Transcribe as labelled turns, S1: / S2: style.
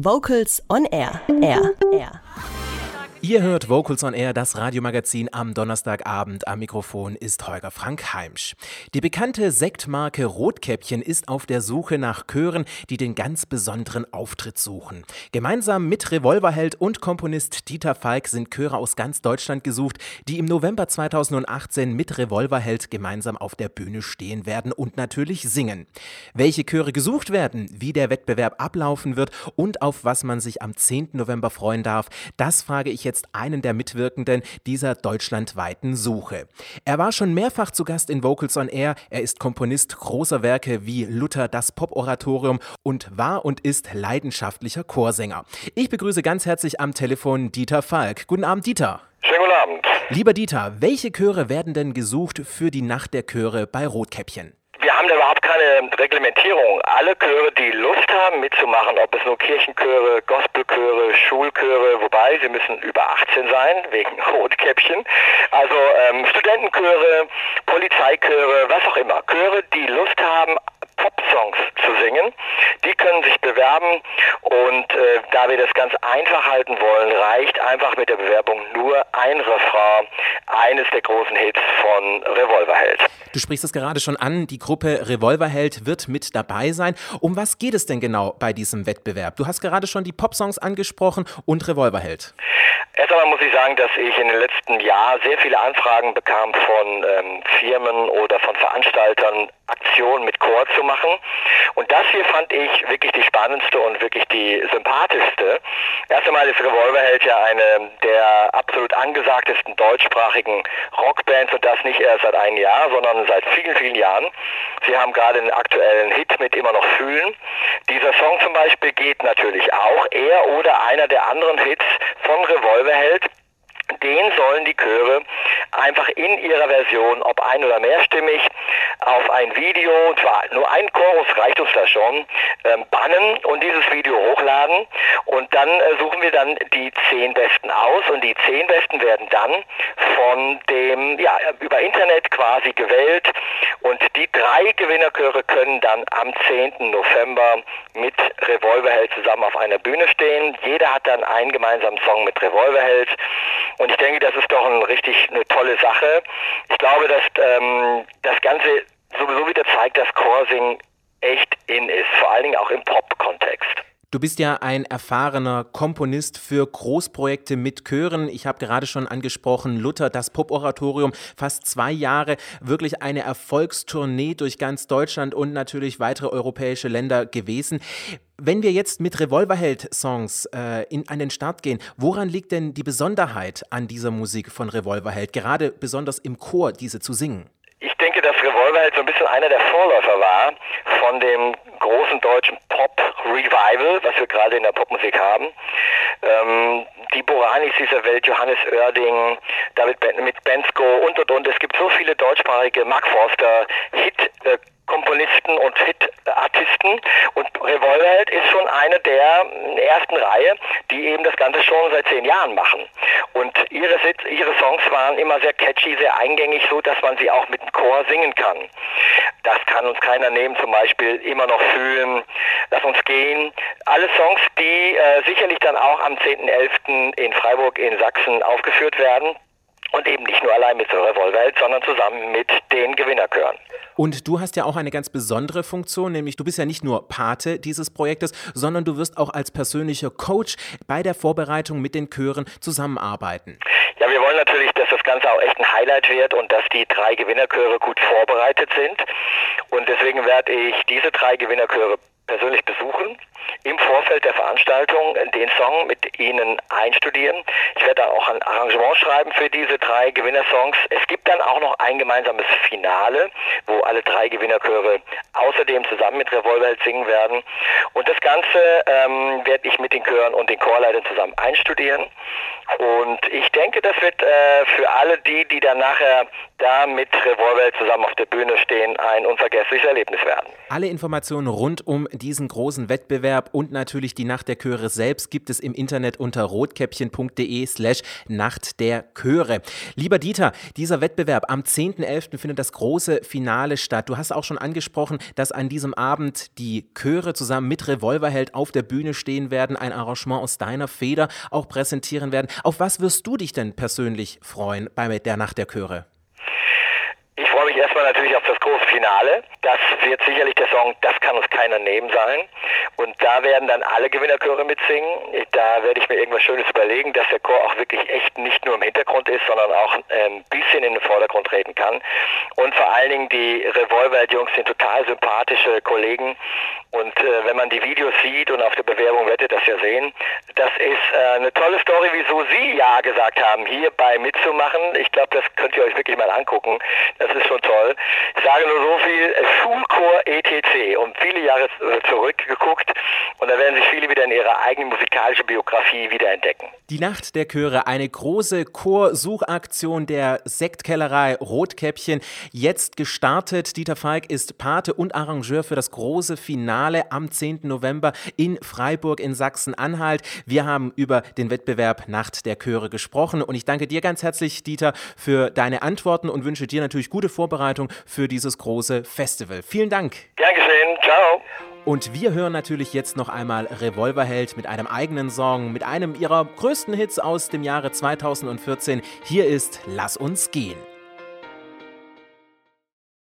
S1: Vocals on Air. Air. Air.
S2: Ihr hört Vocals on Air, das Radiomagazin am Donnerstagabend. Am Mikrofon ist Holger Frank Heimsch. Die bekannte Sektmarke Rotkäppchen ist auf der Suche nach Chören, die den ganz besonderen Auftritt suchen. Gemeinsam mit Revolverheld und Komponist Dieter Falk sind Chöre aus ganz Deutschland gesucht, die im November 2018 mit Revolverheld gemeinsam auf der Bühne stehen werden und natürlich singen. Welche Chöre gesucht werden, wie der Wettbewerb ablaufen wird und auf was man sich am 10. November freuen darf, das frage ich jetzt jetzt einen der Mitwirkenden dieser deutschlandweiten Suche. Er war schon mehrfach zu Gast in Vocals on Air. Er ist Komponist großer Werke wie Luther das Pop-Oratorium und war und ist leidenschaftlicher Chorsänger. Ich begrüße ganz herzlich am Telefon Dieter Falk. Guten Abend, Dieter.
S3: Schönen guten Abend.
S2: Lieber Dieter, welche Chöre werden denn gesucht für die Nacht der Chöre bei Rotkäppchen?
S3: Wir haben da überhaupt keine Reglementierung. Alle Chöre, die Lust haben mitzumachen, ob es nur Kirchenchöre, Gospelchöre, Schulchöre, wobei sie müssen über 18 sein, wegen Rotkäppchen. Also ähm, Studentenchöre, Polizeichöre, was auch immer. Chöre, die Lust haben, Pop-Songs zu singen. Die können sich bewerben und äh, da wir das ganz einfach halten wollen, reicht einfach mit der Bewerbung nur ein Refrain eines der großen Hits von Revolverheld.
S2: Du sprichst es gerade schon an, die Gruppe Revolverheld wird mit dabei sein. Um was geht es denn genau bei diesem Wettbewerb? Du hast gerade schon die Popsongs angesprochen und Revolverheld.
S3: Erst einmal muss ich sagen, dass ich in den letzten Jahren sehr viele Anfragen bekam von ähm, Firmen oder von Veranstaltern, Aktionen mit Chor zu machen. Und das hier fand ich wirklich die spannendste und wirklich die sympathischste. Erst einmal ist Revolverheld ja eine der absolut angesagtesten deutschsprachigen Rockbands und das nicht erst seit einem Jahr, sondern seit vielen, vielen Jahren. Sie haben gerade einen aktuellen Hit mit Immer noch fühlen. Dieser Song zum Beispiel geht natürlich auch. Er oder einer der anderen Hits von Revolverheld den sollen die Chöre einfach in ihrer Version, ob ein- oder mehrstimmig, auf ein Video, zwar nur ein Chorus reicht uns da schon, ähm, bannen und dieses Video hochladen. Und dann äh, suchen wir dann die zehn Besten aus und die zehn Besten werden dann von dem, ja, über Internet quasi gewählt. Drei Gewinnerchöre können dann am 10. November mit Revolverheld zusammen auf einer Bühne stehen. Jeder hat dann einen gemeinsamen Song mit Revolverheld. Und ich denke, das ist doch ein richtig eine tolle Sache. Ich glaube, dass ähm, das Ganze sowieso wieder zeigt, dass Chorsing echt in ist, vor allen Dingen auch im Pop-Kontext.
S2: Du bist ja ein erfahrener Komponist für Großprojekte mit Chören. Ich habe gerade schon angesprochen, Luther, das Pop-Oratorium, fast zwei Jahre, wirklich eine Erfolgstournee durch ganz Deutschland und natürlich weitere europäische Länder gewesen. Wenn wir jetzt mit Revolverheld-Songs äh, an den Start gehen, woran liegt denn die Besonderheit an dieser Musik von Revolverheld, gerade besonders im Chor diese zu singen?
S3: Ich denke, dass Revolverheld so ein bisschen einer der Vorläufer war von dem großen deutschen Pop-Revival, was wir gerade in der Popmusik haben. Ähm, die Boranis dieser Welt, Johannes Oerding, David ben mit Bensko und und und. Es gibt so viele deutschsprachige Mark Forster Hit äh, Komponisten und Hit-Artisten und Revolverheld ist schon eine der ersten Reihe, die eben das Ganze schon seit zehn Jahren machen. Ihre, ihre Songs waren immer sehr catchy, sehr eingängig, so dass man sie auch mit dem Chor singen kann. Das kann uns keiner nehmen, zum Beispiel immer noch fühlen, lass uns gehen. Alle Songs, die äh, sicherlich dann auch am 10.11. in Freiburg in Sachsen aufgeführt werden. Und eben nicht nur allein mit der Revolverheld, sondern zusammen mit den Gewinnerchören.
S2: Und du hast ja auch eine ganz besondere Funktion, nämlich du bist ja nicht nur Pate dieses Projektes, sondern du wirst auch als persönlicher Coach bei der Vorbereitung mit den Chören zusammenarbeiten.
S3: Ja, wir wollen natürlich, dass das Ganze auch echt ein Highlight wird und dass die drei Gewinnerchöre gut vorbereitet sind. Und deswegen werde ich diese drei Gewinnerchöre persönlich besuchen, im Vorfeld der Veranstaltung den Song mit Ihnen einstudieren. Ich werde auch ein Arrangement schreiben für diese drei Gewinnersongs. Es gibt dann auch noch ein gemeinsames Finale, wo alle drei Gewinnerchöre außerdem zusammen mit Revolverheld singen werden. Und das Ganze ähm, werde ich mit den Chören und den Chorleitern zusammen einstudieren. Und ich denke, das wird äh, für alle die, die dann nachher da mit Revolverheld zusammen auf der Bühne stehen, ein unvergessliches Erlebnis werden.
S2: Alle Informationen rund um diesen großen Wettbewerb und natürlich die Nacht der Chöre selbst gibt es im Internet unter rotkäppchen.de slash Nacht der Chöre. Lieber Dieter, dieser Wettbewerb am 10.11. findet das große Finale statt. Du hast auch schon angesprochen, dass an diesem Abend die Chöre zusammen mit Revolverheld auf der Bühne stehen werden, ein Arrangement aus deiner Feder auch präsentieren werden. Auf was wirst du dich denn persönlich freuen bei der Nacht der Chöre?
S3: Erstmal natürlich auf das große Finale. Das wird sicherlich der Song Das kann uns keiner nehmen sein. Und da werden dann alle Gewinnerchöre mitsingen. Da werde ich mir irgendwas Schönes überlegen, dass der Chor auch wirklich echt nicht nur im Hintergrund ist, sondern auch ein ähm, bisschen in den Vordergrund treten kann. Und vor allen Dingen die Revolver-Jungs sind total sympathische Kollegen. Und äh, wenn man die Videos sieht und auf der Bewerbung werdet das ja sehen, das ist äh, eine tolle Story, wieso Sie Ja gesagt haben, hierbei mitzumachen. Ich glaube, das könnt ihr euch wirklich mal angucken. Das ist schon toll. Ich sage nur so viel, Schulchor ETC und viele Jahre äh, zurückgeguckt und da werden sich viele wieder in ihrer eigenen musikalischen Biografie wiederentdecken.
S2: Die Nacht der Chöre, eine große Chorsuchaktion der Sektkellerei Rotkäppchen, jetzt gestartet. Dieter Falk ist Pate und Arrangeur für das große Finale am 10. November in Freiburg in Sachsen-Anhalt. Wir haben über den Wettbewerb Nacht der Chöre gesprochen und ich danke dir ganz herzlich, Dieter, für deine Antworten und wünsche dir natürlich gute Vorbereitung für dieses große Festival. Vielen Dank.
S3: Gern geschehen. Ciao.
S2: Und wir hören natürlich jetzt noch einmal Revolverheld mit einem eigenen Song, mit einem ihrer größten Hits aus dem Jahre 2014. Hier ist Lass uns gehen.